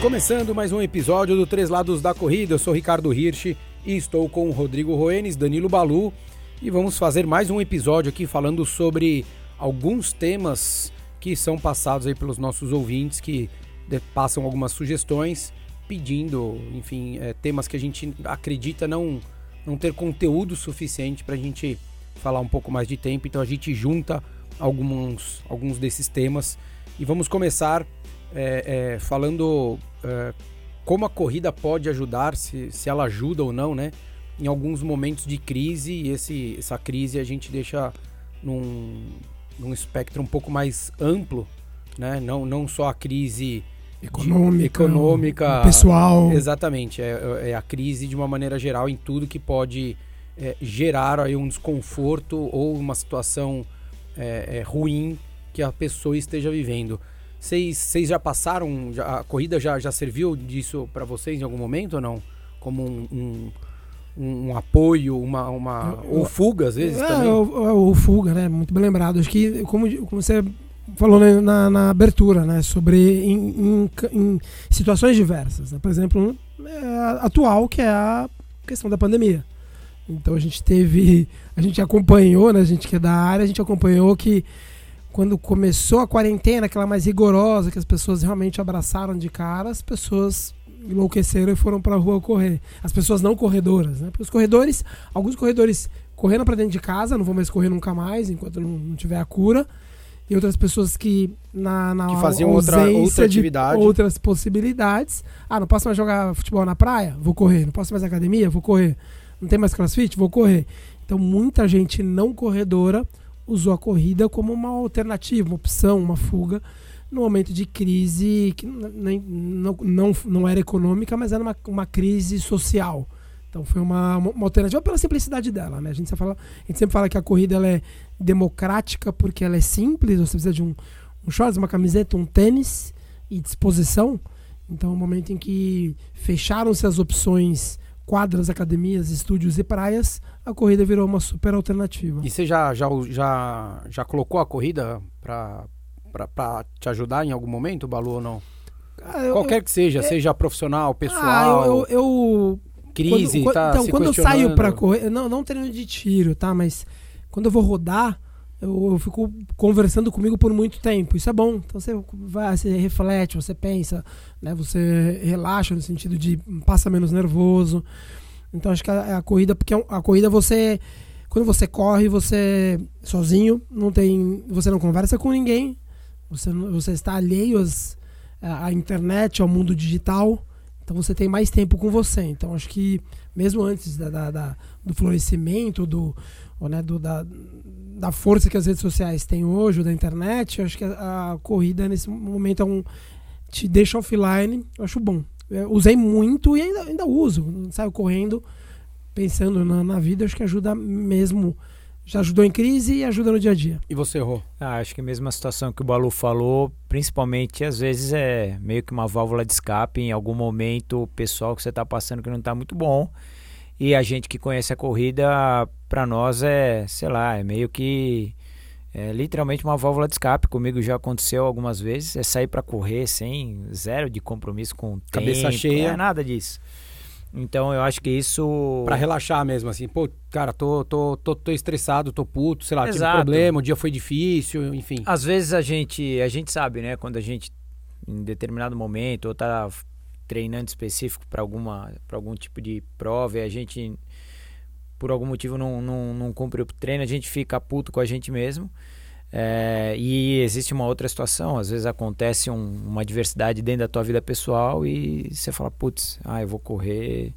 Começando mais um episódio do Três Lados da Corrida, eu sou Ricardo Hirsch e estou com Rodrigo Roenes, Danilo Balu. E vamos fazer mais um episódio aqui falando sobre alguns temas que são passados aí pelos nossos ouvintes que passam algumas sugestões pedindo, enfim, é, temas que a gente acredita não, não ter conteúdo suficiente para a gente falar um pouco mais de tempo, então a gente junta alguns, alguns desses temas e vamos começar é, é, falando é, como a corrida pode ajudar, se, se ela ajuda ou não, né? Em alguns momentos de crise, e esse, essa crise a gente deixa num, num espectro um pouco mais amplo, né? Não, não só a crise econômica, econômica pessoal. Exatamente, é, é, a crise de uma maneira geral em tudo que pode é, gerar aí um desconforto ou uma situação é, é ruim que a pessoa esteja vivendo. Vocês já passaram, já, a corrida já, já serviu disso para vocês em algum momento ou não? Como um, um, um, apoio, uma, uma ou fuga às vezes é, também? Ou, ou, fuga, né? Muito bem lembrado. Acho que, como, como você falou na, na abertura, né? Sobre em, em, em situações diversas. Né? Por exemplo, é, atual, que é a questão da pandemia. Então a gente teve, a gente acompanhou, né? A gente que é da área, a gente acompanhou que quando começou a quarentena, aquela mais rigorosa, que as pessoas realmente abraçaram de cara, as pessoas enlouqueceram e foram para a rua correr. As pessoas não corredoras, né? Porque os corredores, alguns corredores correndo para dentro de casa, não vão mais correr nunca mais enquanto não, não tiver a cura. E outras pessoas que na, na que faziam outra, outra atividade, outras possibilidades. Ah, não posso mais jogar futebol na praia? Vou correr. Não posso mais academia? Vou correr. Não tem mais crossfit? Vou correr. Então muita gente não corredora usou a corrida como uma alternativa, uma opção, uma fuga no momento de crise que nem, não, não, não era econômica, mas era uma, uma crise social. Então foi uma, uma alternativa pela simplicidade dela, né? A gente, fala, a gente sempre fala que a corrida ela é democrática porque ela é simples, você precisa de um, um shorts, uma camiseta, um tênis e disposição. Então, um momento em que fecharam-se as opções quadras, academias, estúdios e praias, a corrida virou uma super alternativa. E você já, já, já, já colocou a corrida para te ajudar em algum momento, Balu, ou não? Ah, eu, Qualquer que seja, é... seja profissional, pessoal. Ah, eu, eu, crise, quando, tá Então, quando eu saio para correr, não, não treino de tiro, tá? Mas quando eu vou rodar, eu, eu, fico conversando comigo por muito tempo. Isso é bom. Então você vai, você reflete, você pensa, né? Você relaxa no sentido de passa menos nervoso. Então acho que a, a corrida, porque a corrida você quando você corre, você sozinho, não tem, você não conversa com ninguém. Você você está alheio às, à internet, ao mundo digital. Então você tem mais tempo com você. Então acho que mesmo antes da, da, da do florescimento, do, ou, né, do, da, da força que as redes sociais têm hoje, da internet, acho que a, a, corrida nesse momento é um, te deixa offline, eu acho bom. Eu usei muito e ainda, ainda uso. Saio correndo, pensando na, na vida, acho que ajuda mesmo. Já ajudou em crise e ajuda no dia a dia. E você errou? Ah, acho que a mesma situação que o Balu falou, principalmente às vezes é meio que uma válvula de escape em algum momento pessoal que você está passando que não está muito bom. E a gente que conhece a corrida, para nós é, sei lá, é meio que é literalmente uma válvula de escape. Comigo já aconteceu algumas vezes. É sair para correr sem zero de compromisso com o Cabeça tempo, cheia. É nada disso. Então eu acho que isso. Para relaxar mesmo, assim, pô, cara, tô, tô, tô, tô estressado, tô puto, sei lá, Exato. tive um problema, o dia foi difícil, enfim. Às vezes a gente, a gente sabe, né, quando a gente, em determinado momento, ou tá treinando específico para alguma para algum tipo de prova e a gente por algum motivo não, não, não cumpre o treino, a gente fica puto com a gente mesmo. É, e existe uma outra situação, às vezes acontece um, uma adversidade dentro da tua vida pessoal e você fala, putz, ah, eu vou correr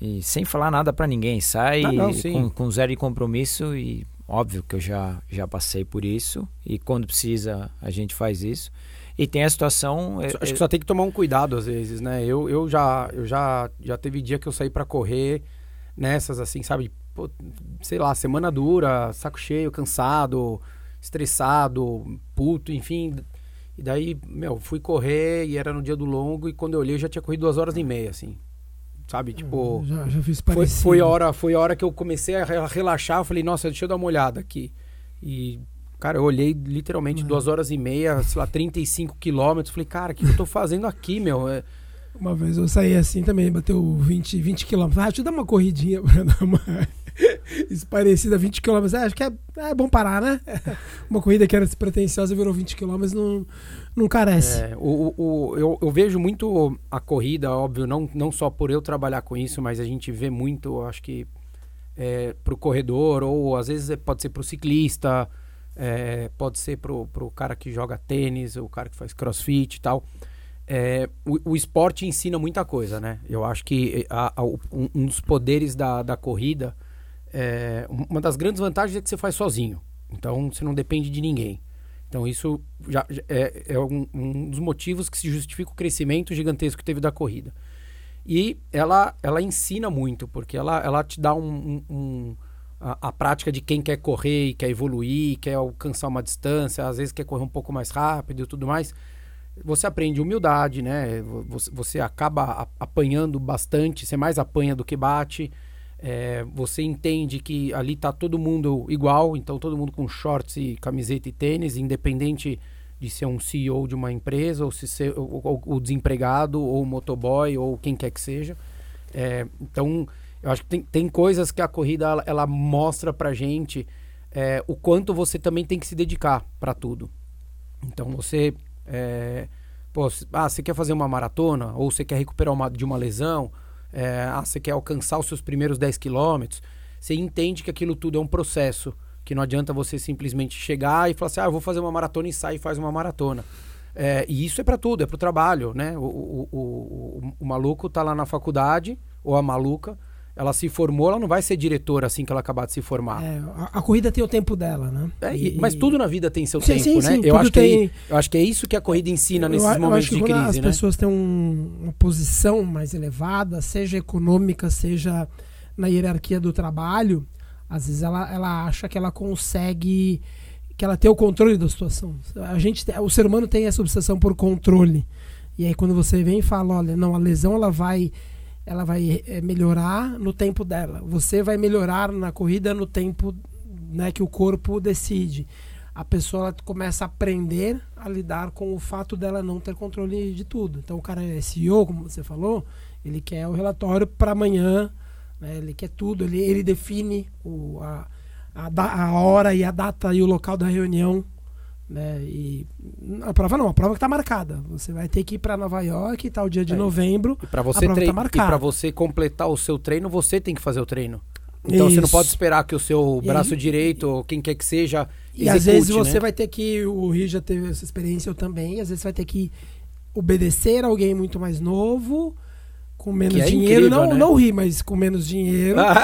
e sem falar nada para ninguém, sai ah, não, com, com, zero de compromisso e óbvio que eu já, já passei por isso e quando precisa a gente faz isso. E tem a situação. Acho é, que só tem que tomar um cuidado às vezes, né? Eu, eu já eu já já teve dia que eu saí para correr nessas assim, sabe? Pô, sei lá, semana dura, saco cheio, cansado, estressado, puto, enfim. E daí, meu, fui correr e era no dia do longo e quando eu olhei eu já tinha corrido duas horas e meia, assim. sabe? Tipo, Já, já fiz foi, parecido. foi a hora, foi a hora que eu comecei a re- relaxar. Eu falei, nossa, deixa eu dar uma olhada aqui. E, cara, eu olhei literalmente É. duas horas e meia, sei lá, 35 quilômetros. Falei, cara, o que eu tô fazendo aqui, meu? É, Uma vez eu saí assim também, bateu 20, 20 quilômetros. Ah, deixa eu dar uma corridinha pra dar uma esparecida, 20 quilômetros. Ah, acho que é, é bom parar, né? Uma corrida que era despretensiosa virou 20 quilômetros, não, não carece. É, o, o, eu, eu vejo muito a corrida, óbvio, não, não só por eu trabalhar com isso, mas a gente vê muito, acho que é, pro corredor, ou às vezes é- pode ser pro ciclista, é, pode ser pro, pro cara que joga tênis, o cara que faz crossfit e tal. É, o, o esporte ensina muita coisa, né? Eu acho que a- a- o- um, um dos poderes da, da corrida, é, uma das grandes vantagens é que você faz sozinho. Então você não depende de ninguém. Então isso já já é, é um, um dos motivos que se justifica o crescimento gigantesco que teve da corrida. E ela, ela ensina muito, porque ela, ela te dá um, a, a prática de quem quer correr quer evoluir, quer alcançar uma distância, às vezes quer correr um pouco mais rápido e tudo mais. Você aprende humildade, né? Você, você acaba apanhando bastante, você mais apanha do que bate. É, você entende que ali tá todo mundo igual, então todo mundo com shorts e camiseta e tênis, independente de ser um CEO de uma empresa, ou se ser o, o- o desempregado, ou o motoboy, ou quem quer que seja. É, então, eu acho que tem, tem coisas que a corrida ela, ela mostra pra gente é, o quanto você também tem que se dedicar para tudo. Então você. É, pô, ah, você quer fazer uma maratona, ou você quer recuperar uma, de uma lesão, é, ah, você quer alcançar os seus primeiros 10 quilômetros, você entende que aquilo tudo é um processo. Que não adianta você simplesmente chegar e falar assim, ah, eu vou fazer uma maratona e sai e faz uma maratona. É, e isso é para tudo, é para o trabalho, né? O, o, o, o, o maluco tá lá na faculdade, ou a maluca, ela se formou, ela não vai ser diretora assim que ela acabar de se formar. É, a, a corrida tem o tempo dela, né? É, e- mas tudo na vida tem seu Sim, tempo, sim, né? sim, eu, acho que tem- é, eu acho que é isso que a corrida ensina nesses eu, a- eu momentos que de crise, as né? pessoas têm um- uma posição mais elevada, seja econômica, seja na hierarquia do trabalho, às vezes ela, ela acha que ela consegue, que ela tem o controle da situação. A gente, o ser humano tem essa obsessão por controle. E aí quando você vem e fala, olha, não, a lesão ela vai ela vai eh, melhorar no tempo dela. Você vai melhorar na corrida no tempo né, que o corpo decide. A pessoa começa a aprender a lidar com o fato dela não ter controle de tudo. Então o cara é CEO, como você falou, ele quer o relatório para amanhã, né, ele quer tudo, ele, ele define o, a, a, a hora e a data e o local da reunião. Né, e a prova não, a prova que está marcada. Você vai ter que ir para Nova York, tal dia de É. novembro. E para a você, prova tre- tá e pra você completar o seu treino, você tem que fazer o treino. Então você não Isso. pode esperar que o seu E braço aí- direito, ou quem quer que seja, E às vezes execute, você né? vai ter que. O Rio já teve essa experiência, eu também. Às vezes você vai ter que obedecer alguém muito mais novo, com menos é dinheiro. incrível, não, né? não rir, mas com menos dinheiro.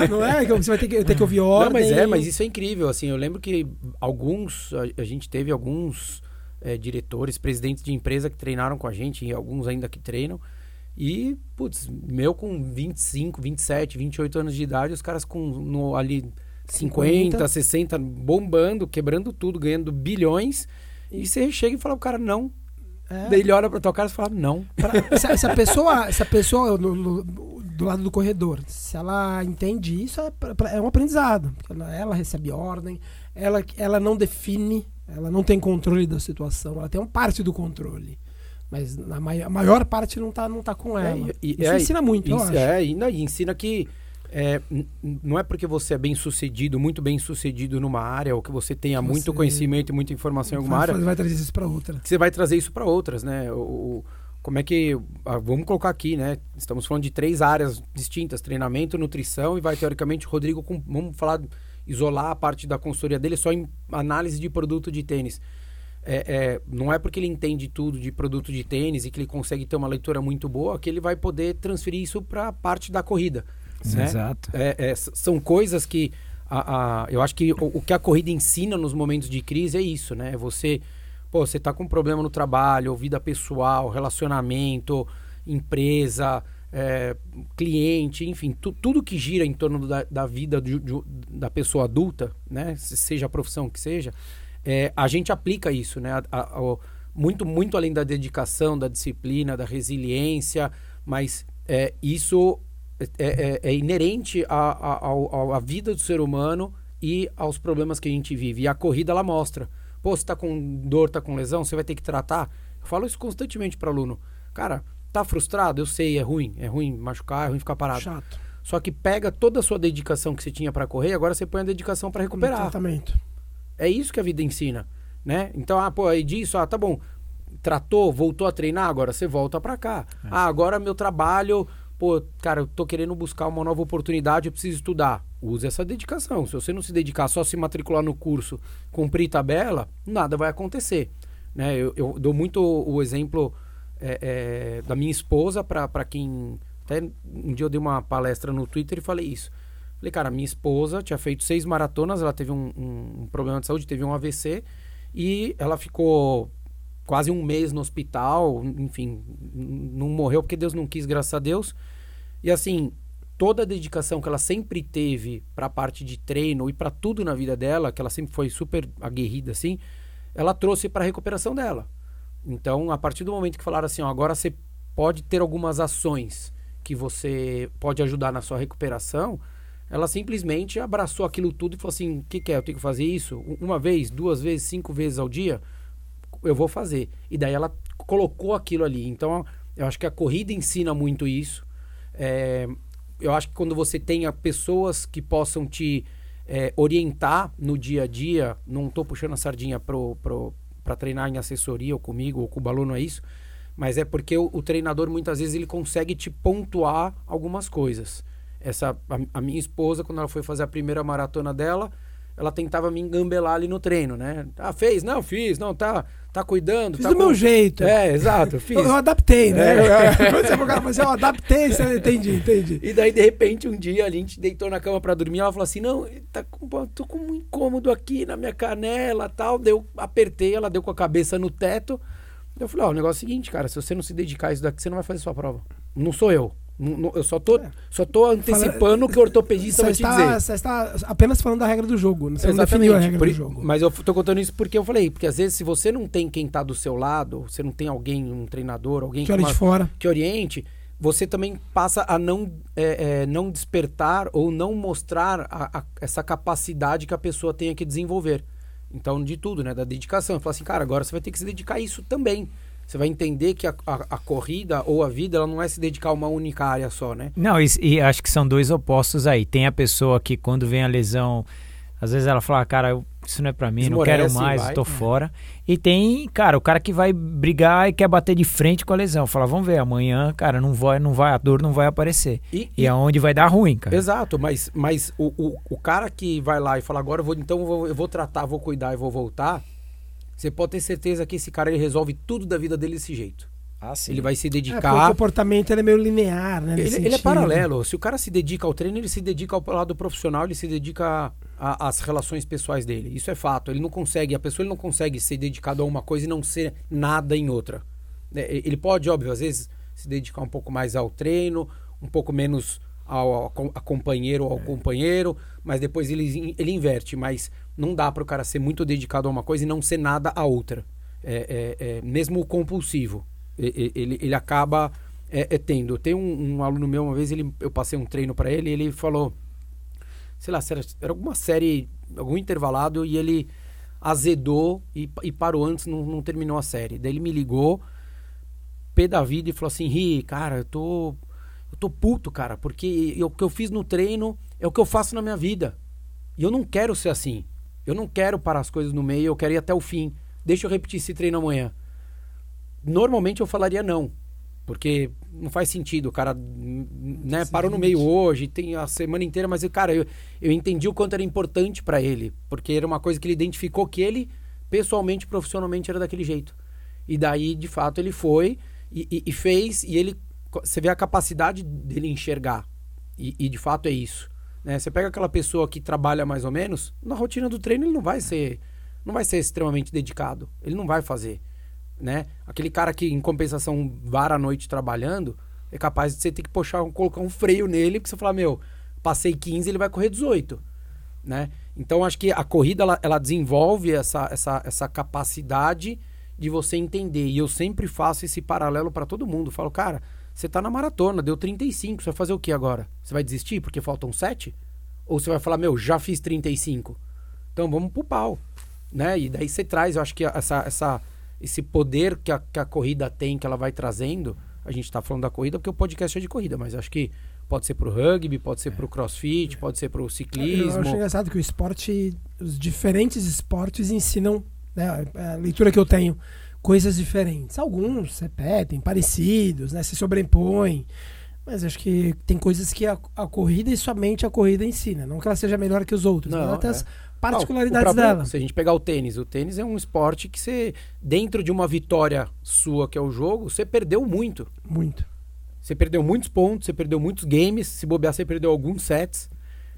não é? Você vai ter que, ter que ouvir ordem. Não, mas é, mas isso é incrível. Assim, eu lembro que alguns, a, a gente teve alguns é, diretores, presidentes de empresa que treinaram com a gente, e alguns ainda que treinam. E, putz, meu com 25, 27, 28 anos de idade, os caras com no, ali 50, 50. 60, bombando, quebrando tudo, ganhando bilhões. E você chega e fala pro cara, não. É. Daí ele olha pra tua cara e fala, não. Pra- se, se a pessoa, se a pessoa no- no- do lado do corredor, se ela entende isso, é, é um aprendizado. Ela, ela recebe ordem, ela, ela não define, ela não tem controle da situação, ela tem uma parte do controle. Mas na mai- a maior parte não tá, não tá com ela. É, e- isso é, ensina muito, acho. É, e, não, e ensina que é, não é porque você é bem sucedido, muito bem sucedido numa área, ou que você tenha Que muito você conhecimento e muita informação em alguma vai, área, vai trazer isso pra outra. você vai trazer isso para outras, né? O, o- como é que. ah, vamos colocar aqui, né? Estamos falando de três áreas distintas: treinamento, nutrição, e vai teoricamente o Rodrigo com. Vamos falar, isolar a parte da consultoria dele só em análise de produto de tênis. É, é, não é porque ele entende tudo de produto de tênis e que ele consegue ter uma leitura muito boa que ele vai poder transferir isso para a parte da corrida. Né? Exato. É, é, são coisas que a, a- eu acho que o, o que a corrida ensina nos momentos de crise é isso, né? Você, pô, você tá com um problema no trabalho, ou vida pessoal, relacionamento, empresa, é, cliente, enfim, tu- tudo que gira em torno da, da vida de- de- da pessoa adulta, né? Se- Seja a profissão que seja, é, a gente aplica isso, né? A- muito, muito além da dedicação, da disciplina, da resiliência, mas é, isso é, é, é inerente à, à, vida do ser humano e aos problemas que a gente vive. E a corrida, ela mostra. Pô, você tá com dor, tá com lesão, você vai ter que tratar. Eu falo isso constantemente para aluno. Cara, tá frustrado? Eu sei, é ruim. É ruim machucar, é ruim ficar parado. Chato. Só que pega toda a sua dedicação que você tinha para correr, agora você põe a dedicação para recuperar. Tratamento. É isso que a vida ensina, né? Então, ah, pô, aí disso, ah, tá bom. Tratou, voltou a treinar, agora você volta para cá. É. Ah, agora meu trabalho, pô, cara, eu tô querendo buscar uma nova oportunidade, eu preciso estudar. Use essa dedicação. Se você não se dedicar só se matricular no curso, cumprir tabela, nada vai acontecer. Né? Eu, eu dou muito o exemplo é, é, da minha esposa para quem. Até um dia eu dei uma palestra no Twitter e falei isso. Falei, cara, minha esposa tinha feito seis maratonas, ela teve um, um, um problema de saúde, teve um AVC e ela ficou quase um mês no hospital, enfim, não morreu porque Deus não quis, graças a Deus. E assim, toda a dedicação que ela sempre teve para a parte de treino e para tudo na vida dela, que ela sempre foi super aguerrida assim, ela trouxe para a recuperação dela. Então, a partir do momento que falaram assim, ó, agora você pode ter algumas ações que você pode ajudar na sua recuperação, ela simplesmente abraçou aquilo tudo e falou assim: o que, que é? Eu tenho que fazer isso uma vez, duas vezes, cinco vezes ao dia? Eu vou fazer. E daí ela colocou aquilo ali. Então, eu acho que a corrida ensina muito isso. É, eu acho que quando você tenha pessoas que possam te é, orientar no dia a dia, não estou puxando a sardinha para treinar em assessoria ou comigo ou com o Balu, não é isso. Mas é porque o, o, treinador muitas vezes ele consegue te pontuar algumas coisas. Essa a, a, minha esposa quando ela foi fazer a primeira maratona dela, ela tentava me engambelar ali no treino, né? Ah, fez? Não, fiz. Não, tá, tá cuidando. Fiz tá do com... meu jeito. É, exato, fiz. eu, eu adaptei, né? É. Você eu adaptei, você entendi, entendi. E daí, de repente, um dia a gente deitou na cama para dormir, ela falou assim, não, tá com, tô com um incômodo aqui na minha canela tal. Deu, apertei, ela deu com a cabeça no teto. Eu falei, ó, oh, o negócio é o seguinte, cara, se você não se dedicar a isso daqui, você não vai fazer sua prova. Não sou eu. Eu só tô, é. só tô antecipando o que o ortopedista vai te está, dizer. Você está apenas falando da regra do jogo. Você Exatamente. não definiu a regra Por, do jogo. Mas eu tô contando isso porque eu falei. Porque às vezes, se você não tem quem tá do seu lado, você não tem alguém, um treinador, alguém que, que, uma, fora. que oriente, você também passa a não, é, é, não despertar ou não mostrar a, a, essa capacidade que a pessoa tenha que desenvolver. Então, de tudo, né? Da dedicação. Fala assim, cara, agora você vai ter que se dedicar a isso também. Você vai entender que a, a, a, corrida ou a vida ela não é se dedicar a uma única área só, né? Não, e, e, acho que são dois opostos aí. Tem a pessoa que quando vem a lesão, às vezes ela fala, cara, isso não é para mim, Esmorece, não quero mais, vai, tô fora. E tem, cara, o cara que vai brigar e quer bater de frente com a lesão. Fala, vamos ver, amanhã, cara, não vai, não vai, a dor não vai aparecer. E, e, e é onde vai dar ruim, cara. Exato, mas, mas o, o, o cara que vai lá e fala, agora eu vou, então eu vou, eu vou tratar, vou cuidar e vou voltar você pode ter certeza que esse cara ele resolve tudo da vida dele desse jeito. Ah, sim. Ele vai se dedicar. É, o comportamento ele é meio linear, né? Ele, ele, é paralelo. Se o cara se dedica ao treino, ele se dedica ao lado profissional, ele se dedica às relações pessoais dele. Isso é fato. Ele não consegue, a pessoa ele não consegue ser dedicado a uma coisa e não ser nada em outra. É, ele pode, óbvio, às vezes se dedicar um pouco mais ao treino, um pouco menos ao, a companheiro ou ao é. companheiro, mas depois ele, ele inverte. Mas não dá para o cara ser muito dedicado a uma coisa e não ser nada a outra. É, é, é mesmo o compulsivo, ele, ele, acaba é, é tendo. Tem um, um, aluno meu, uma vez ele, eu passei um treino para ele e ele falou, sei lá, era, era alguma série, algum intervalado e ele azedou e, e parou antes, não, não terminou a série. Daí ele me ligou, pé da vida, e falou assim: Ri, cara, eu tô, eu tô puto, cara, porque o que eu fiz no treino é o que eu faço na minha vida. E eu não quero ser assim. Eu não quero parar as coisas no meio, eu quero ir até o fim. Deixa eu repetir esse treino amanhã. Normalmente eu falaria não, porque não faz sentido. O cara né, parou no meio hoje, tem a semana inteira, mas, cara, eu, eu entendi o quanto era importante para ele, porque era uma coisa que ele identificou que ele, pessoalmente, profissionalmente, era daquele jeito. E daí, de fato, ele foi e, e, e fez, e ele. Você vê a capacidade dele enxergar. E, e de fato é isso. Né? Você pega aquela pessoa que trabalha mais ou menos, na rotina do treino ele não vai ser, não vai ser extremamente dedicado. Ele não vai fazer, né? Aquele cara que em compensação vara a noite trabalhando, é capaz de você ter que puxar, colocar um freio nele, porque você falar, meu, passei 15, ele vai correr 18, né? Então acho que a corrida ela, ela desenvolve essa, essa, essa capacidade de você entender. E eu sempre faço esse paralelo para todo mundo. Falo, cara, você tá na maratona, deu 35, você vai fazer o que agora? Você vai desistir porque faltam 7? Ou você vai falar, meu, já fiz 35? Então vamos pro pau. Né? E daí você traz, eu acho que essa, essa, esse poder que a, que a corrida tem, que ela vai trazendo. A gente tá falando da corrida porque o podcast é de corrida, mas acho que pode ser pro rugby, pode ser pro crossfit, pode ser pro ciclismo. Eu acho engraçado que o esporte, os diferentes esportes ensinam, né, a leitura que eu tenho, coisas diferentes. Alguns repetem, parecidos, né, se sobrepõem. Mas acho que tem coisas que a, a, corrida e somente a corrida ensina. Não que ela seja melhor que os outros, não, mas até é. as particularidades próprio, dela. Se a gente pegar o tênis, o tênis é um esporte que você, dentro de uma vitória sua, que é o jogo, você perdeu muito. Muito. Você perdeu muitos pontos, você perdeu muitos games, se bobear, você perdeu alguns sets.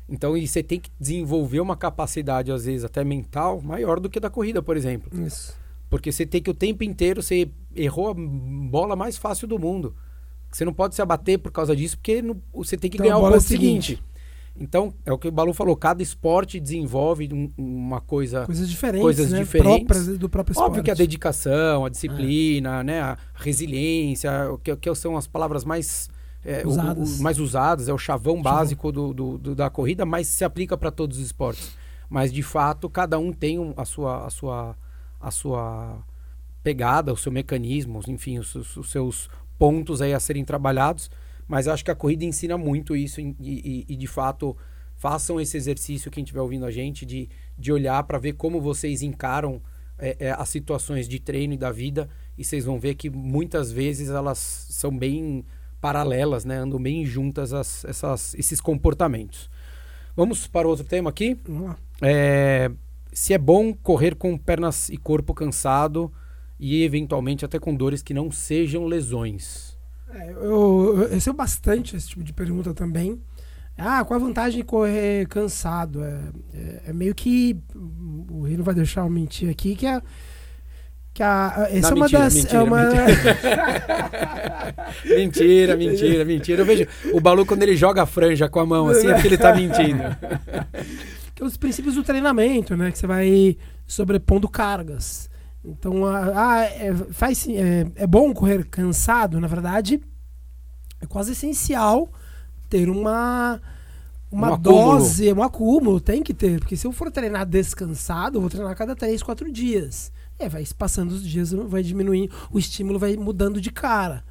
Então, e você tem que desenvolver uma capacidade, às vezes, até mental, maior do que da corrida, por exemplo. Isso. Porque você tem que o tempo inteiro, você errou a bola mais fácil do mundo. Você não pode se abater por causa disso, porque não, você tem que então, ganhar o ponto seguinte. seguinte. Então, é o que o Balu falou, cada esporte desenvolve um, uma coisa... Coisas diferentes, coisas né? diferentes. Próprias do próprio esporte. Óbvio que a dedicação, a disciplina, é. né? a resiliência, que, que são as palavras mais... É, usadas. O, o, mais usadas, é o chavão, chavão. básico do, do, do, da corrida, mas se aplica para todos os esportes. Mas, de fato, cada um tem um, a, sua, a, sua, a sua pegada, o seu mecanismo, enfim, os, os seus pontos aí a serem trabalhados, mas acho que a corrida ensina muito isso e, e, e de fato façam esse exercício quem estiver ouvindo a gente de, de olhar para ver como vocês encaram é, é, as situações de treino e da vida e vocês vão ver que muitas vezes elas são bem paralelas, né? Andam bem juntas as, essas, esses comportamentos. Vamos para outro tema aqui. É, se é bom correr com pernas e corpo cansado e eventualmente até com dores que não sejam lesões? É, eu, eu recebo bastante esse tipo de pergunta também. Ah, qual a vantagem de correr cansado? É, é, é meio que. O Rio não vai deixar eu mentir aqui, que a. Que a essa não, é uma mentira, das. Mentira, é uma... mentira, mentira, mentira. Eu vejo o Balu quando ele joga a franja com a mão assim, é porque ele tá mentindo. que é os princípios do treinamento, né? Que você vai sobrepondo cargas. Então, ah, é, faz, é, é bom correr cansado, na verdade, é quase essencial ter uma uma um dose, um acúmulo, tem que ter, porque se eu for treinar descansado, eu vou treinar a cada 3, 4 dias. É, vai passando os dias, vai diminuindo, o estímulo vai mudando de cara.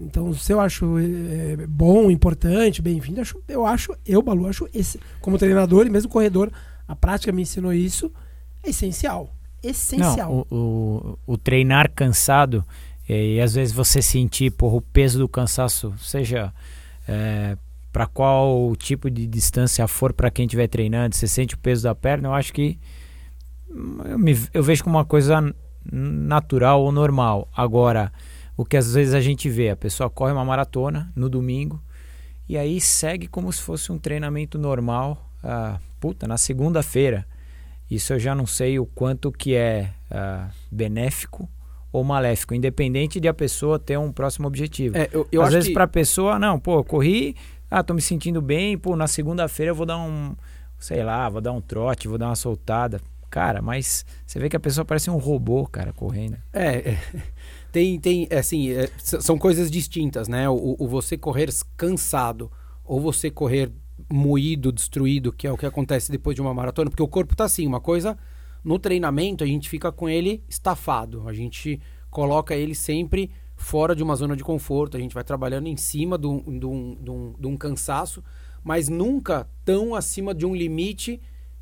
Então, se eu acho é, bom, importante, bem-vindo, eu acho, eu, Balu, acho esse, como treinador e mesmo corredor, a prática me ensinou isso, é essencial essencial. Não, o, o, o treinar cansado e, e, às vezes você sentir porra, o peso do cansaço, seja é, para qual tipo de distância for para quem estiver treinando, você sente o peso da perna, eu acho que eu, me, eu vejo como uma coisa natural ou normal. Agora, o que às vezes a gente vê, a pessoa corre uma maratona no domingo e aí segue como se fosse um treinamento normal, ah, puta, na segunda-feira isso eu já não sei o quanto que é uh, benéfico ou maléfico, independente de a pessoa ter um próximo objetivo. É, eu, eu Às vezes que... para a pessoa, não, pô, corri, ah, tô me sentindo bem, pô, na segunda-feira eu vou dar um, sei lá, vou dar um trote, vou dar uma soltada. Cara, mas você vê que a pessoa parece um robô, cara, correndo. É, é tem, tem, é assim, é, são coisas distintas, né? O, o você correr cansado ou você correr moído, destruído, que é o que acontece depois de uma maratona, porque o corpo tá assim, uma coisa no treinamento a gente fica com ele estafado, a gente coloca ele sempre fora de uma zona de conforto, a gente vai trabalhando em cima de um, de um, de um, de um cansaço, mas nunca tão acima de um limite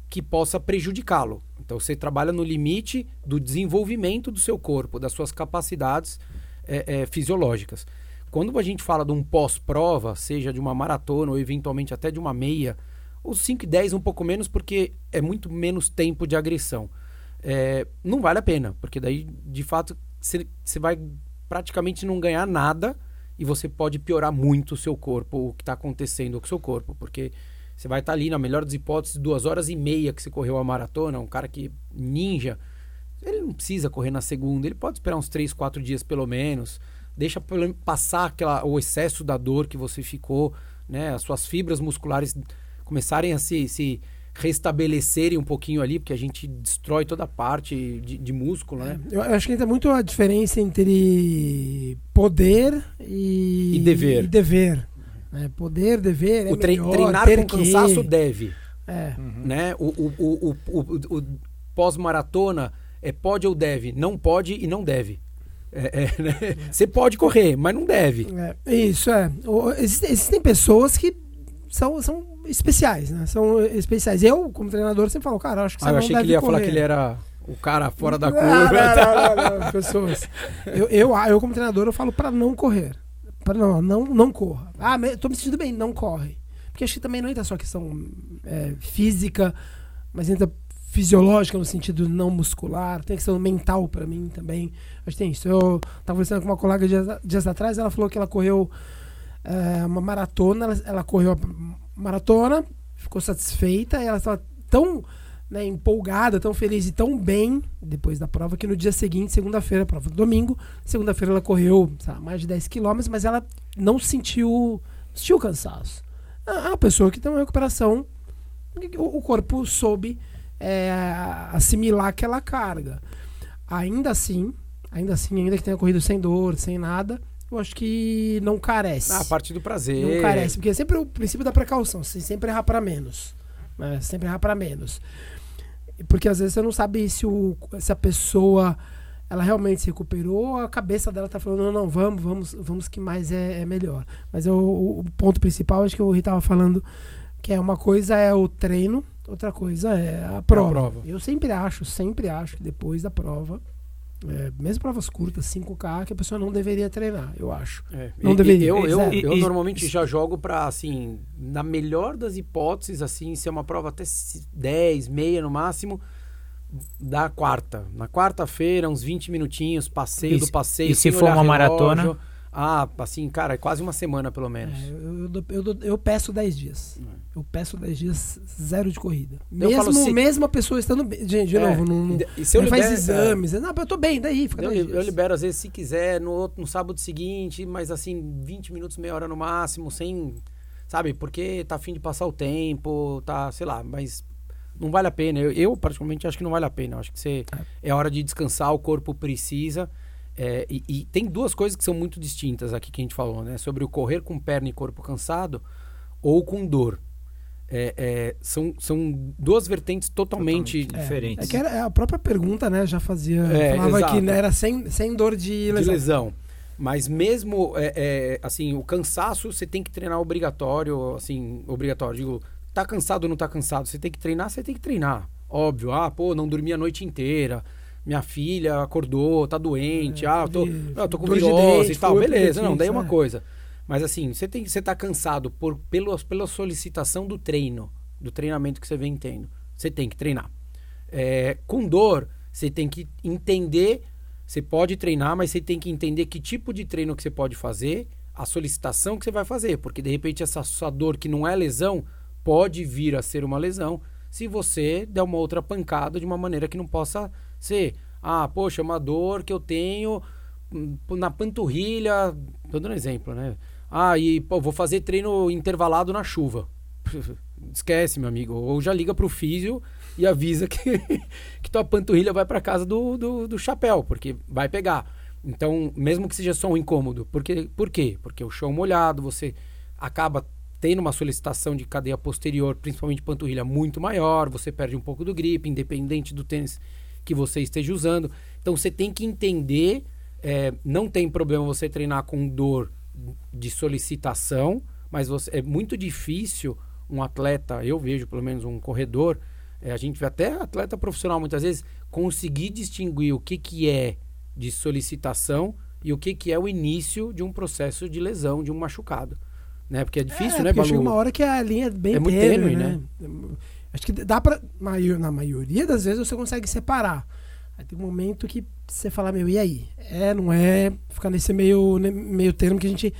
que possa prejudicá-lo. Então você trabalha no limite do desenvolvimento do seu corpo, das suas capacidades é, é, fisiológicas. Quando a gente fala de um pós-prova, seja de uma maratona ou eventualmente até de uma meia, os 5 e 10 um pouco menos porque é muito menos tempo de agressão. É, não vale a pena, porque daí, de fato, você vai praticamente não ganhar nada e você pode piorar muito o seu corpo, o que está acontecendo com o seu corpo, porque você vai estar ali, na melhor das hipóteses, duas horas e meia que você correu a maratona, um cara que ninja, ele não precisa correr na segunda, ele pode esperar uns três, quatro dias pelo menos deixa passar aquela, o excesso da dor que você ficou, né? As suas fibras musculares começarem a se, se, restabelecerem um pouquinho ali, porque a gente destrói toda a parte de, de músculo, né? Eu acho que entra muito a diferença entre poder e, E dever. e dever. Né? Poder, dever, é o tre- melhor, treinar ter com que. cansaço deve, É. né? O, o, o, o, o- o pós-maratona é pode ou deve, não pode e não deve. É, é, né? Você pode correr, mas não deve. É, isso, é. O- Existem, existem pessoas que são, são especiais, né? São especiais. Eu, como treinador, sempre falo, cara, acho que você Ah, eu não achei que ele ia falar correr. que ele era o cara fora da Não, curva. Não, não, não, não, pessoas. Eu, eu, eu, como treinador, eu falo pra não correr. Pra não, não, não corra. Ah, tô me sentindo bem, não corre. Porque acho que também não entra só questão é, física, mas entra fisiológica no sentido não muscular, tem questão mental pra mim também. Acho que tem isso. Eu tava conversando com uma colega dias, dias atrás, ela falou que ela correu é, uma maratona, ela, ela correu a maratona, ficou satisfeita, e ela estava tão né, empolgada, tão feliz e tão bem depois da prova que no dia seguinte, segunda-feira, prova do domingo, segunda-feira ela correu lá, mais de 10 quilômetros, mas ela não sentiu, sentiu cansaço. É uma pessoa que tem uma recuperação, o, corpo soube é, assimilar aquela carga. Ainda assim, ainda assim, ainda que tenha corrido sem dor, sem nada, eu acho que não carece. Ah, a parte do prazer. Não carece, porque é sempre o princípio da precaução, sempre errar para menos. Né? Sempre errar para menos. Porque às vezes você não sabe se, o, se a pessoa ela realmente se recuperou, a cabeça dela tá falando, não, não, vamos, vamos, vamos que mais é, é melhor. Mas eu, o, o ponto principal, acho que o Rui tava falando, que é uma coisa é o treino, outra coisa é a prova. prova. Eu sempre acho, sempre acho que depois da prova, é, mesmo provas curtas, 5K, que a pessoa não deveria treinar, eu acho. É, Não e- deveria. Eu, eu, eu E- e- normalmente já jogo pra, assim, na melhor das hipóteses, assim, se é uma prova até se- 10, meia no máximo, da quarta. Na quarta-feira, uns 20 minutinhos, passeio E do se- passeio. e se for uma relógio. maratona? Ah, assim, cara, é quase uma semana pelo menos. É, eu, eu, eu, eu peço 10 dias. Eu peço 10 dias zero de corrida. Eu Mesmo, falo se- mesmo a pessoa estando bem. Gente, de É, novo, não, não, e- se eu não faz libero- exames. Não, eu tô bem, daí fica Eu, 10 li- dias. eu libero, às vezes, se quiser, no, outro, no sábado seguinte, mas assim, 20 minutos, meia hora no máximo, sem. Sabe? Porque tá afim de passar o tempo, tá, sei lá, mas não vale a pena. Eu, eu particularmente, acho que não vale a pena. Eu acho que você, é hora de descansar, o corpo precisa. É, e, e tem duas coisas que são muito distintas aqui que a gente falou, né? Sobre o correr com perna e corpo cansado ou com dor. É, é, são, são duas vertentes totalmente, Totalmente diferentes. É que era, a própria pergunta, né, já fazia. É, falava exato. que né, era sem, sem dor de de lesão. lesão. Mas mesmo, é, é, assim, o cansaço você tem que treinar obrigatório, assim, obrigatório. Digo, tá cansado ou não tá cansado? Você tem que treinar, você tem que treinar. Óbvio. Ah, pô, não dormi a noite inteira. Minha filha acordou, tá doente. É, ah, eu tô, de- eu tô com virose e tal. foi Beleza, não, daí é uma é. coisa. Mas assim, você tem você tá cansado por, pelo, pela solicitação do treino, do treinamento que você vem tendo. Você tem que treinar. É, com dor, você tem que entender. Você pode treinar, mas você tem que entender que tipo de treino que você pode fazer, a solicitação que você vai fazer, porque de repente essa sua dor que não é lesão pode vir a ser uma lesão se você der uma outra pancada de uma maneira que não possa Ah, poxa, é uma dor que eu tenho hum, na panturrilha, tô dando um exemplo, né? Ah, e pô, vou fazer treino intervalado na chuva. Esquece, meu amigo. Ou já liga pro físio e avisa que, que tua panturrilha vai para casa do, do, do chapéu, porque vai pegar. Então, mesmo que seja só um incômodo. Porque, por quê? Porque o chão molhado, você acaba tendo uma solicitação de cadeia posterior, principalmente panturrilha, muito maior, você perde um pouco do grip, independente do tênis que você esteja usando. Então, você tem que entender, é, não tem problema você treinar com dor de solicitação, mas você, é muito difícil um atleta, eu vejo pelo menos um corredor, é, a gente vê até atleta profissional muitas vezes, conseguir distinguir o que, que é de solicitação e o que, que é o início de um processo de lesão, de um machucado. Né? Porque é difícil, é, né, Balu? chega uma hora que a linha é bem É muito tênue, tênue, né? Acho que dá pra. Na maioria das vezes você consegue separar. Aí tem um momento que você fala, meu, e aí? É, não é? Ficar nesse meio, meio termo que a gente.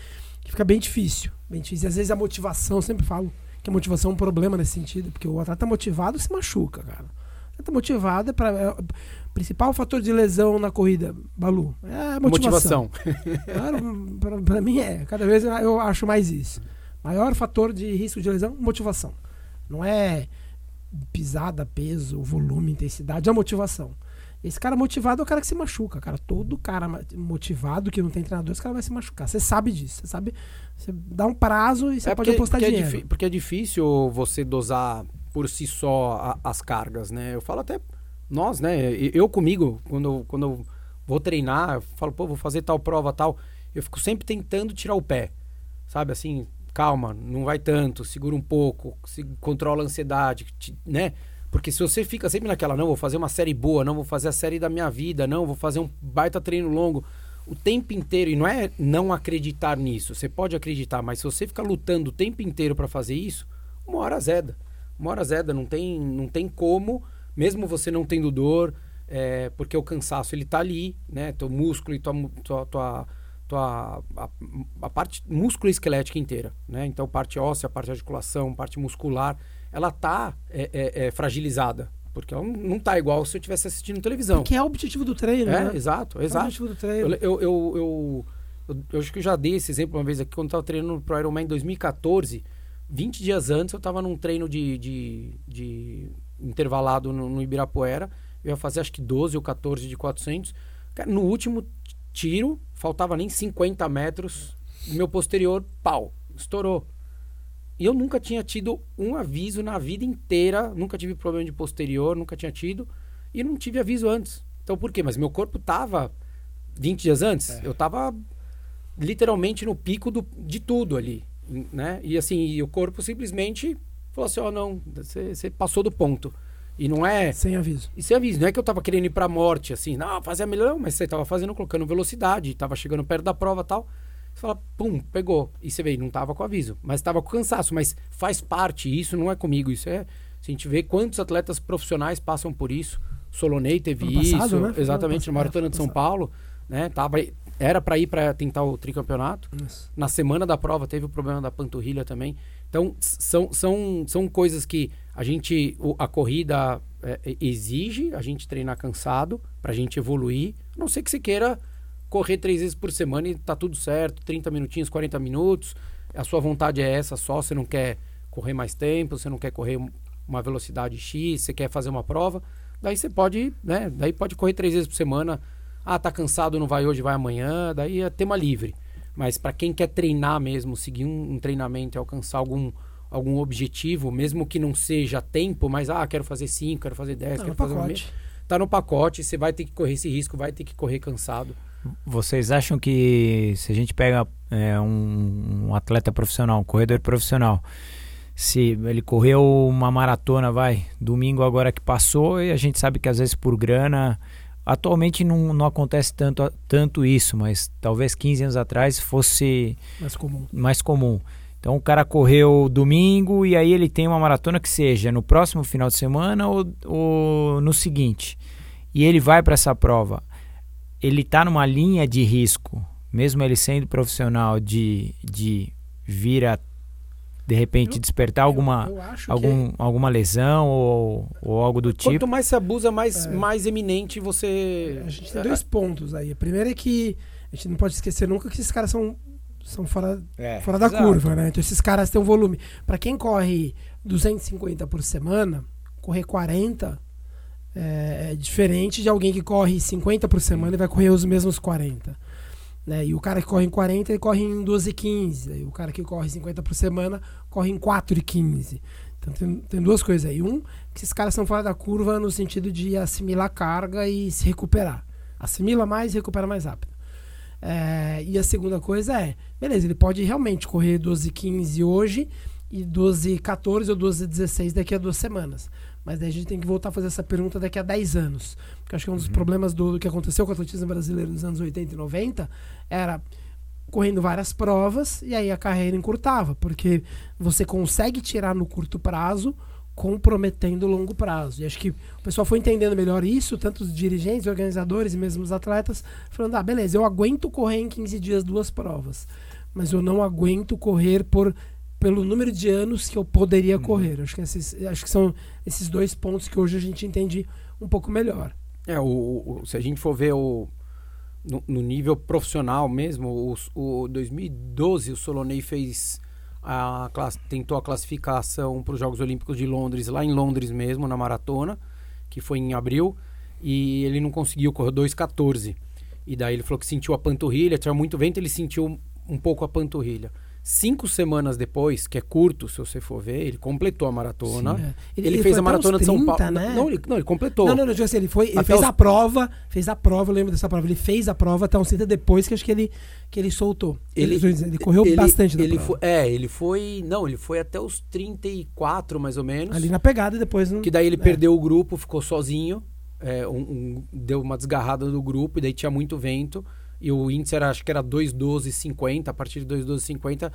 que fica bem difícil. Bem difícil. E às vezes a motivação, eu sempre falo que a motivação é um problema nesse sentido, porque o atleta motivado se machuca, cara. O atleta motivado é para. É, principal fator de lesão na corrida, Balu, é a motivação. Motivação. Claro, pra mim é. Cada vez eu acho mais isso. Maior fator de risco de lesão, motivação. Não é pisada, peso, volume, intensidade, a motivação. Esse cara motivado é o cara que se machuca, cara. Todo cara motivado que não tem treinador, esse cara vai se machucar. Você sabe disso. Você sabe. Você dá um prazo e você É pode porque, apostar porque, é dinheiro. difí- porque é difícil você dosar por si só a- as cargas, né? Eu falo até nós, né? Eu comigo, quando, quando eu vou treinar, eu falo, pô, vou fazer tal prova, tal. Eu fico sempre tentando tirar o pé, sabe? Assim, calma, não vai tanto, segura um pouco, se, controla a ansiedade, te- né? Porque se você fica sempre naquela, não, vou fazer uma série boa, não, vou fazer a série da minha vida, não, vou fazer um baita treino longo, o tempo inteiro, e não é não acreditar nisso, você pode acreditar, mas se você ficar lutando o tempo inteiro para fazer isso, uma hora zeda. Uma hora zeda, não tem, não tem como, mesmo você não tendo dor, é, porque o cansaço ele tá ali, né? Teu músculo e tua, tua, tua, tua a, a parte músculo esquelética inteira, né? Então parte óssea, parte articulação, parte muscular, ela tá é, é, é, fragilizada, porque ela não- tá igual se eu estivesse assistindo televisão. Que é o objetivo do treino, É, né? exato, É o exato. objetivo do Eu, treino. eu, eu, eu, eu- eu acho que eu já dei esse exemplo uma vez aqui, quando eu tava treinando pro Ironman em 2014, 20 dias antes eu tava num treino de, de, de intervalado no, no Ibirapuera, eu ia fazer acho que 12 ou 14 de 400. Cara, no último tiro, faltava nem 50 metros, meu posterior, pau, estourou. E eu nunca tinha tido um aviso na vida inteira, nunca tive problema de posterior, nunca tinha tido, e não tive aviso antes. Então por quê? Mas meu corpo tava 20 dias antes, eu tava literalmente no pico do, de tudo ali, né? E assim, e o corpo simplesmente falou assim, ó, não, você você passou do ponto. E não é... Sem aviso. E sem aviso, não é que eu tava querendo ir pra morte, assim, não, fazer a melhor, mas você tava fazendo, colocando velocidade, tava chegando perto da prova e tal. Você fala, pum, pegou. E você vê, não tava com aviso, mas tava com cansaço, mas faz parte, isso não é comigo, isso é. Se a gente vê quantos atletas profissionais passam por isso. Solonei teve passado, isso, né? Exatamente, na Maratona de São. Paulo, né? Tava, era para ir para tentar o tricampeonato. Isso. Na semana da prova teve o problema da panturrilha também. Então, são, são, são coisas que a gente, a corrida é, é, exige a gente treinar cansado pra gente evoluir. A não ser que você queira correr três vezes por semana e tá tudo certo, 30 minutinhos, 40 minutos. A sua vontade é essa só, você não quer correr mais tempo, você não quer correr um- uma velocidade X, você quer fazer uma prova. Daí você pode, né? Daí pode correr três vezes por semana. Ah, tá cansado, não vai hoje, vai amanhã. Daí é tema livre. Mas para quem quer treinar mesmo, seguir um, um treinamento e alcançar algum, algum objetivo, mesmo que não seja tempo, mas ah, quero fazer 5, quero fazer 10, Tá quero no fazer pacote. meia. Tá no pacote, você vai ter que correr esse risco, vai ter que correr cansado. Vocês acham que se a gente pega é, um, um atleta profissional, um corredor profissional, se ele correu uma maratona, vai, domingo agora que passou, e a gente sabe que às vezes por grana, atualmente não, não acontece tanto, tanto isso, mas talvez 15 anos atrás fosse Mais comum. mais comum. Então o cara correu domingo e aí ele tem uma maratona que seja no próximo final de semana ou, ou no seguinte. E ele vai para essa prova. Ele está numa linha de risco, mesmo ele sendo profissional, de, de vir a de repente Eu- despertar alguma, Eu, algum, alguma lesão ou, ou algo do tipo. Quanto mais se abusa, mais, É. mais eminente você. a gente tem dois pontos aí. A primeira é que a gente não pode esquecer nunca que esses caras são, são fora, É, fora da exato. curva, né? Então esses caras têm um volume. Pra quem corre 250 por semana, correr 40 é, é diferente de alguém que corre 50 por semana e vai correr os mesmos 40. Né? E o cara que corre em 40, ele corre em 12 e 15. E o cara que corre 50 por semana, corre em 4 e 15. Então tem, tem duas coisas aí. Um, que esses caras são fora da curva no sentido de assimilar carga e se recuperar. Assimila mais e recupera mais rápido. É, e a segunda coisa é, beleza, ele pode realmente correr 12 e 15 hoje e 12 e 14 ou 12 e 16 daqui a duas semanas. Mas daí a gente tem que voltar a fazer essa pergunta daqui a 10 anos. Porque acho que um dos problemas do, do que aconteceu com o atletismo brasileiro nos anos 80 e 90 era correndo várias provas e aí a carreira encurtava, porque você consegue tirar no curto prazo comprometendo o longo prazo. E acho que o pessoal foi entendendo melhor isso, tanto os dirigentes, organizadores e mesmo os atletas, falando: "Ah, beleza, eu aguento correr em 15 dias duas provas, mas eu não aguento correr por pelo número de anos que eu poderia correr". Acho que esses acho que são esses dois pontos que hoje a gente entende um pouco melhor. É, o, o- se a gente for ver o, no, no nível profissional mesmo, o, o 2012 o Solonei fez a classe, tentou a classificação para os Jogos Olímpicos de Londres, lá em Londres mesmo, na maratona, que foi em abril, e ele não conseguiu, correu 2,14. E daí ele falou que sentiu a panturrilha, tinha muito vento, ele sentiu um pouco a panturrilha. Cinco semanas depois, que é curto se você for ver, ele completou a maratona. Sim, é. Ele, Ele- ele fez a maratona até de uns São 30, Paulo. né? Não, ele, não, ele completou. Não, não, não, digo assim, ele foi, ele Até fez os- a prova, fez a prova, eu lembro dessa prova. Ele fez a prova até um tempo depois que acho que ele, que ele soltou. Ele, ele, correu bastante da ele prova. foi, É, ele foi. Não, ele foi até os 34, mais ou menos. Ali na pegada depois não. Que daí ele é. perdeu o grupo, ficou sozinho. é, um- um- deu uma desgarrada do grupo, e daí tinha muito vento. E o índice era, acho que era 2,12,50. A partir de 2,12,50,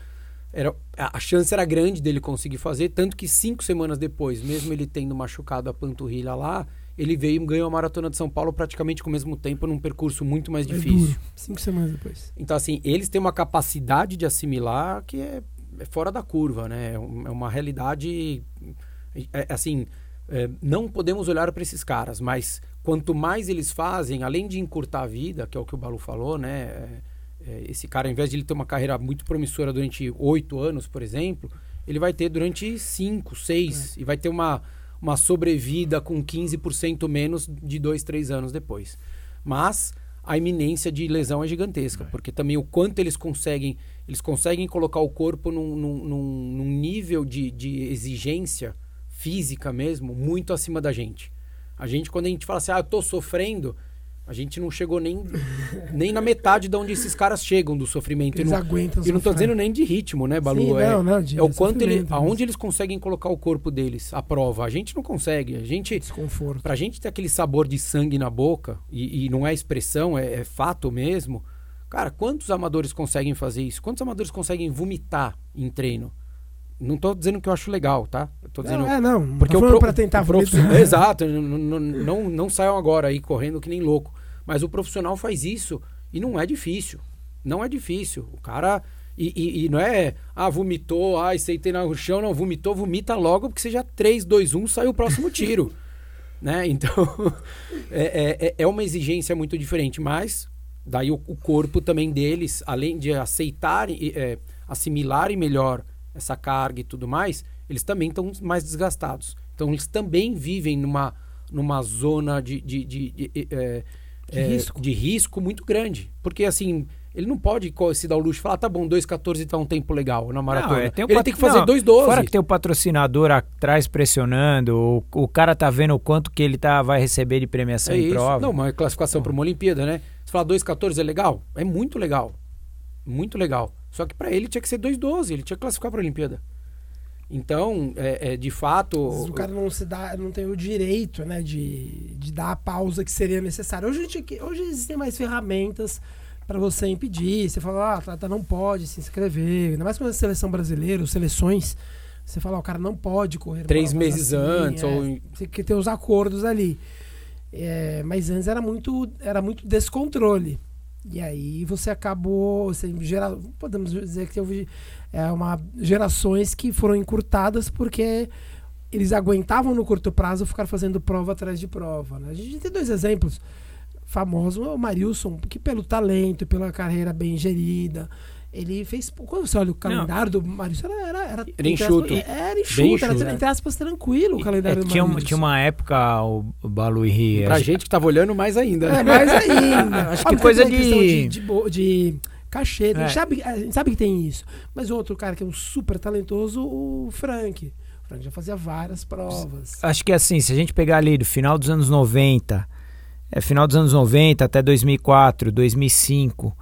era, a chance era grande dele conseguir fazer. Tanto que cinco semanas depois, mesmo ele tendo machucado a panturrilha lá, ele veio e ganhou a maratona de São Paulo praticamente com o mesmo tempo, num percurso muito mais É difícil. duro. Cinco semanas depois. Então, assim, eles têm uma capacidade de assimilar que é, é fora da curva, né? É é uma realidade. é- é, assim, é, não podemos olhar para esses caras, mas quanto mais eles fazem, além de encurtar a vida, que é o que o Balu falou, né? é, é, esse cara, ao invés de ele ter uma carreira muito promissora durante oito anos, por exemplo, ele vai ter durante cinco, seis, e vai ter uma, uma sobrevida com 15% menos de dois, três anos depois. Mas a iminência de lesão é gigantesca, porque também o quanto eles conseguem, eles conseguem colocar o corpo num, num- num- num nível de, de exigência física mesmo muito acima da gente. A gente, quando a gente fala assim, ah, eu tô sofrendo, a gente não chegou nem, nem na metade de onde esses caras chegam do sofrimento. E Eles não, aguentam e não tô dizendo nem de ritmo, né, Balu? Sim, é, não, não, de é o quanto ele, mesmo. aonde eles conseguem colocar o corpo deles à prova. A gente não consegue. A gente, Desconforto. Pra gente ter aquele sabor de sangue na boca, e, e não é expressão, é, é fato mesmo. Cara, quantos amadores conseguem fazer isso? Quantos amadores conseguem vomitar em treino? Não tô dizendo que eu acho legal, tá? Eu tô dizendo. Não, é, não. Porque falando pro, pra tentar. Exato, não, não, não, saiam agora aí correndo que nem louco. Mas o profissional faz isso e não é difícil. Não é difícil. O cara. E, e- e não é, ah, vomitou, ah, sentei no chão, não, vomitou, vomita logo, porque você já 3, 2, 1, sai o próximo tiro. né? Então, é, é, é uma exigência muito diferente, mas daí o, o corpo também deles, além de aceitarem, e, é, assimilarem melhor essa carga e tudo mais, eles também estão mais desgastados. Então, eles também vivem numa, numa zona de, de, de, de, é, De é, risco. de risco muito grande. Porque, assim, ele não pode se dar o luxo de falar, tá bom, 2,14 tá um tempo legal na maratona. Não, é, tem ele pat- tem que fazer não, 2,12. Fora que tem o patrocinador atrás pressionando, o, o cara tá vendo o quanto que ele tá, vai receber de premiação É em isso. prova. Não, uma classificação para uma Olimpíada, né? Você fala 2,14 é legal? É muito legal. Muito legal. Só que para ele tinha que ser 2,12. Ele tinha que classificar para a Olimpíada. Então, é, é, de fato. Vezes o cara não se dá, não tem o direito, né, de, de dar a pausa que seria necessária. Hoje, gente- hoje existem mais ferramentas para você impedir. Você fala, ah, atleta não pode se inscrever. Ainda mais com a seleção brasileira, ou seleções. Você fala, "Ah, o cara não pode correr. Três meses assim", antes, é. ou em- Tem que ter os acordos ali. É, mas antes era muito, era muito descontrole. E aí você acabou. Você gera, podemos dizer que houve é, uma, gerações que foram encurtadas porque eles aguentavam no curto prazo ficar fazendo prova atrás de prova. né? A gente tem dois exemplos famosos. O Marilson, que pelo talento, pela carreira bem gerida. Ele fez. Quando você olha o calendário do Marilson, era. Era, era, Era entre aspas, enxuto. Era enxuto, Bem era, enxuto. entre aspas, tranquilo o É, calendário do tinha, uma, Marilson. tinha uma época, o, o Balu e Pra a gente que tava olhando mais ainda. É, né? mais ainda. Acho que coisa de- de, de, bo- de cachê. A, gente É. sabe, a gente sabe que tem isso. Mas outro cara que é um super talentoso, o Frank. O Frank já fazia várias provas. Acho que assim, se a gente pegar ali do final dos anos 90, é, final dos anos 90 até 2004, 2005,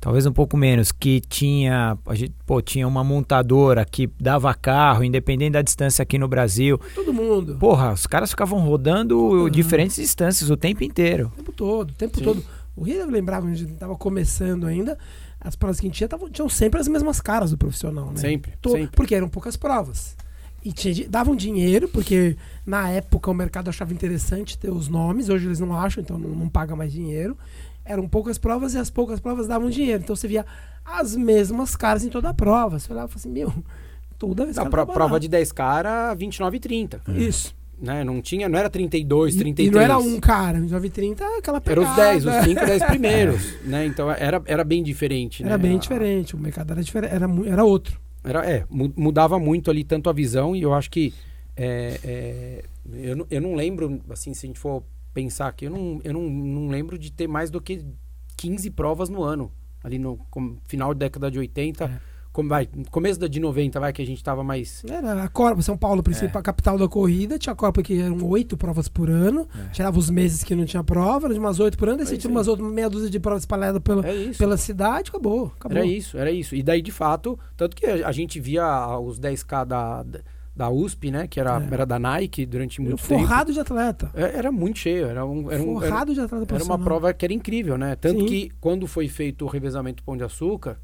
talvez um pouco menos, que tinha, a gente, pô, tinha uma montadora que dava carro, independente da distância aqui no Brasil. Todo mundo. Porra, os caras ficavam rodando diferentes distâncias o tempo inteiro. O tempo todo, o tempo Sim. todo. O Rio quando a gente tava começando ainda, as provas que a gente tinha tavam- tinham sempre as mesmas caras do profissional, né? Sempre, To- sempre. Porque eram poucas provas. E tinha, davam dinheiro, porque na época o mercado achava interessante ter os nomes, hoje eles não acham, então não, não paga mais dinheiro. Eram poucas provas e as poucas provas davam dinheiro. Então você via as mesmas caras em toda a prova. Você olhava e falava assim, meu, toda vez A que tava prova de 10K era 29 e 30. Isso. Né? Não, tinha, não era 32, E, 33. e não era um cara, 930 aquela Era pegada. os 10, os 5, 10 primeiros. né? Então era, era bem diferente. Era né? bem A- diferente, o mercado era diferente, era, era outro. Era, é, mudava muito ali tanto a visão e eu acho que é, é, eu, não, eu não lembro, assim, se a gente for pensar aqui, eu não, eu não, não lembro de ter mais do que 15 provas no ano. Ali no final da década de 80. É. Como vai, começo da de 90, vai, que a gente tava mais. Era a Copa, São Paulo, principal, é. capital da corrida, tinha a Copa que eram oito provas por ano. É. Tirava os meses que não tinha prova, de umas oito por ano, daí você tinha umas outras meia dúzia de provas espalhadas pela, é pela cidade, acabou, acabou. Era isso, era isso. E daí, de fato, tanto que a, a gente via os 10K da, da da USP, né? Que era, é. era da Nike durante muito forrado tempo. Forrado de atleta. É, era muito cheio. Era um, era um, forrado era, de atleta Era uma prova que era incrível, né? Tanto Sim. que quando foi feito o revezamento Pão de Açúcar,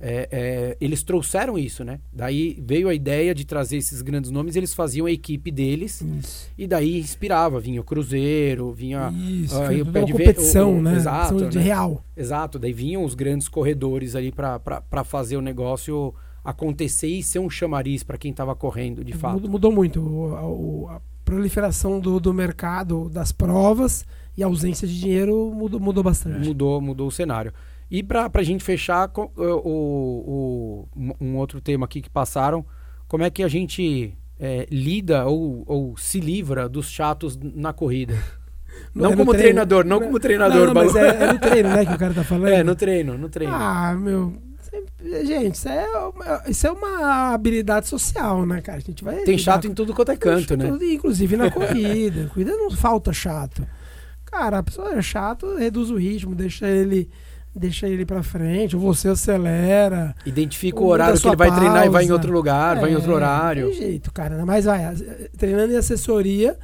é, é, eles trouxeram isso, né? Daí veio a ideia de trazer esses grandes nomes, eles faziam a equipe deles isso. e daí inspirava, vinha o Cruzeiro, vinha isso, uh, o pé de competição, o, o, né? Exato, de né? real. Exato, daí vinham os grandes corredores ali para fazer o negócio acontecer e ser um chamariz para quem estava correndo, de fato. Mudou muito a, a proliferação do, do mercado, das provas e a ausência de dinheiro mudou, mudou bastante. Mudou, mudou o cenário. E para a gente fechar, o, o, um outro tema aqui que passaram, como é que a gente é, lida ou, ou se livra dos chatos na corrida? Não, não é como treinador, não, não como treinador. Não, mas é, é, no treino, né, que o cara tá falando. É, no treino, no treino. Ah, meu, Gente, isso é, isso é uma habilidade social, né, cara? A gente vai Tem chato em tudo quanto é canto, né? Inclusive na corrida. corrida não falta chato. Cara, a pessoa é chato, reduz o ritmo, deixa ele deixa ele para frente, ou você acelera. Identifica o horário que ele vai pausa. treinar e vai em outro lugar, é, vai em outro horário. Tem jeito, cara. Mas vai, treinando em assessoria,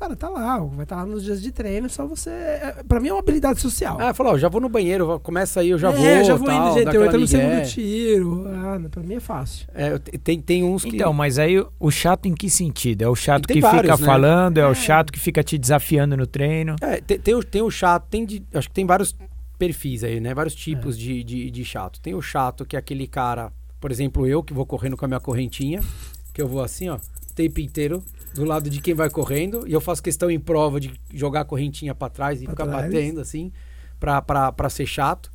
cara tá lá, vai estar tá lá nos dias de treino, só você. É, pra mim é uma habilidade social. Ah, falou, já vou no banheiro, começa aí, eu já é, vou. É, já vou tal, indo, gente, eu entro no segundo tiro. Ah, pra mim é fácil. É, tem, tem uns que. Então, mas aí o chato em que sentido? É o chato que vários, fica né? falando, é, é, o chato que fica te desafiando no treino. É, tem, tem, o, tem o chato, tem de, acho que tem vários perfis aí, né? Vários tipos é. de, de, de chato. Tem o chato, que é aquele cara, por exemplo, eu que vou correndo com a minha correntinha, que eu vou assim, ó, o tempo inteiro do lado de quem vai correndo. E eu faço questão em prova de jogar a correntinha para trás e pra ficar trás. batendo assim, para ser chato.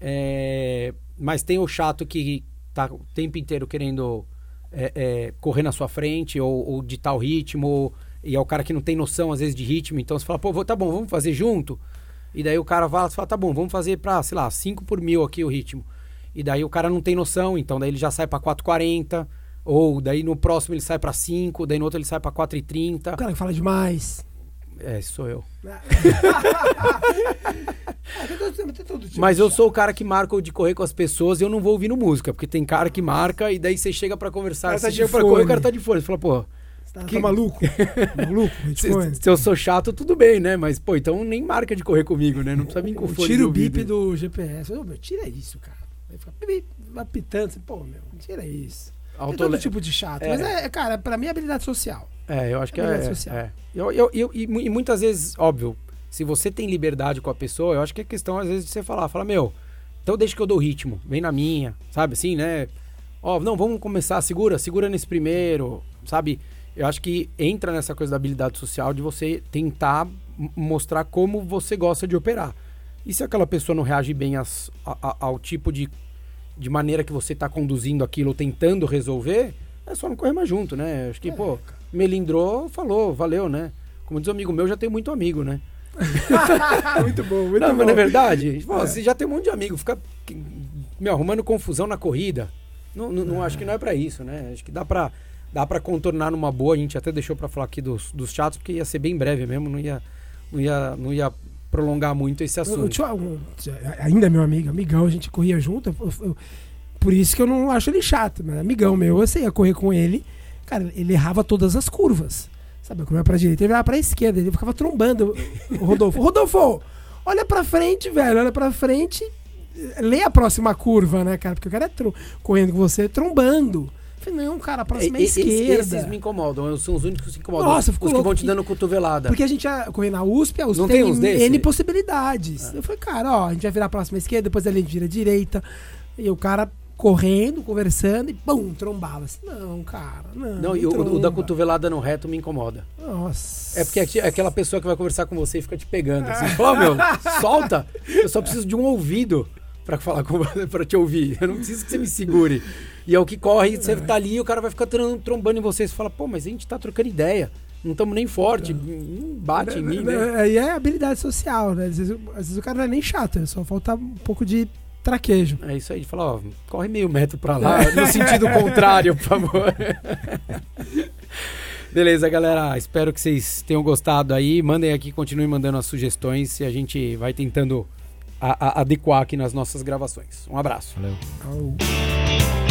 É, mas tem o chato que tá o tempo inteiro querendo é, é, correr na sua frente ou, ou de tal ritmo. Ou, e é o cara que não tem noção, às vezes, de ritmo. Então você fala, pô, tá bom, vamos fazer junto. E daí o cara vai, fala, tá bom, vamos fazer pra, sei lá, 5 por mil aqui o ritmo. E daí o cara não tem noção, então daí ele já sai pra 4,40 ou daí no próximo ele sai para 5, daí no outro ele sai para 4,30. O cara que fala demais. É, sou eu. Mas eu sou o cara que marca de correr com as pessoas e eu não vou ouvindo música, porque tem cara que marca e daí você chega para conversar, você tá chega pra correr, o cara tá de fone. Você fala, pô, Tá, que... tá maluco? maluco? Se, se, eu sou chato, tudo bem, né? Mas, pô, então nem marca de correr comigo, né? Não precisa vir com fone. Tira o bip do GPS. Ô, meu, tira isso, cara. Vai ficar apitando. Pô, meu, tira isso. Autole... Tem todo tipo de chato. É. Mas é, cara, pra mim é habilidade social. É, eu acho que é. Social. é. Eu, eu, eu, e, e, muitas vezes, óbvio, se você tem liberdade com a pessoa, eu acho que é questão, às vezes, de você falar, fala, meu, então deixa que eu dou ritmo, vem na minha, sabe assim, né? Ó, não, vamos começar, segura, segura nesse primeiro, sabe? Eu acho que entra nessa coisa da habilidade social de você tentar mostrar como você gosta de operar. E se aquela pessoa não reage bem as, a, a, ao tipo de de maneira que você está conduzindo aquilo, tentando resolver, é só não correr mais junto, né? Acho que, é, pô, melindrou, falou, valeu, né? Como diz um amigo meu, já tem muito amigo, né? muito bom, muito não, bom. Mas não é verdade? Pô, é. Você já tem um monte de amigo, fica me arrumando confusão na corrida. Não, não, não, acho que não é para isso, né? Acho que dá para dá para contornar numa boa. A gente até deixou para falar aqui dos, dos chatos, porque ia ser bem breve mesmo, não ia, não ia, não ia prolongar muito esse assunto. Eu, eu, ainda é meu amigo, amigão, a gente corria junto. Eu, por isso que eu não acho ele chato, mas amigão meu, eu ia correr com ele. Cara, ele errava todas as curvas. Sabe, eu corria pra direita, ele ia pra esquerda, ele ficava trombando o Rodolfo. Rodolfo, olha pra frente, velho, olha pra frente, lê a próxima curva, né, cara? Porque o cara é correndo com você, trombando. Falei, não, cara, a próxima é, é esquerda. Esses me incomodam, são os únicos que incomodam. Nossa, os, os que vão te dando cotovelada. Porque a gente ia correr na USP, a USP não tem, tem N possibilidades. É. Eu falei, cara, ó, a gente vai virar a próxima esquerda, depois a gente vira a direita. E o cara correndo, conversando e pum, trombava. Assim, não, cara, não. Não, e o, o, da cotovelada no reto me incomoda. Nossa. É porque é aquela pessoa que vai conversar com você e fica te pegando. Assim, fala, oh, meu, solta. Eu só preciso de um ouvido para falar com para te ouvir. Eu não preciso que você me segure. E é o que corre, você tá ali e o cara vai ficar trom- trombando em você. Você fala, pô, mas a gente tá trocando ideia. Não estamos nem forte, não bate em mim, né? Aí é habilidade social, né? Às vezes, às vezes o cara não é nem chato, né? só falta um pouco de traquejo. É isso aí, de falar, ó, corre meio metro pra lá, no sentido contrário, por favor. Beleza, galera. Espero que vocês tenham gostado aí. Mandem aqui, continuem mandando as sugestões e a gente vai tentando a- a- adequar aqui nas nossas gravações. Um abraço. Valeu. Au.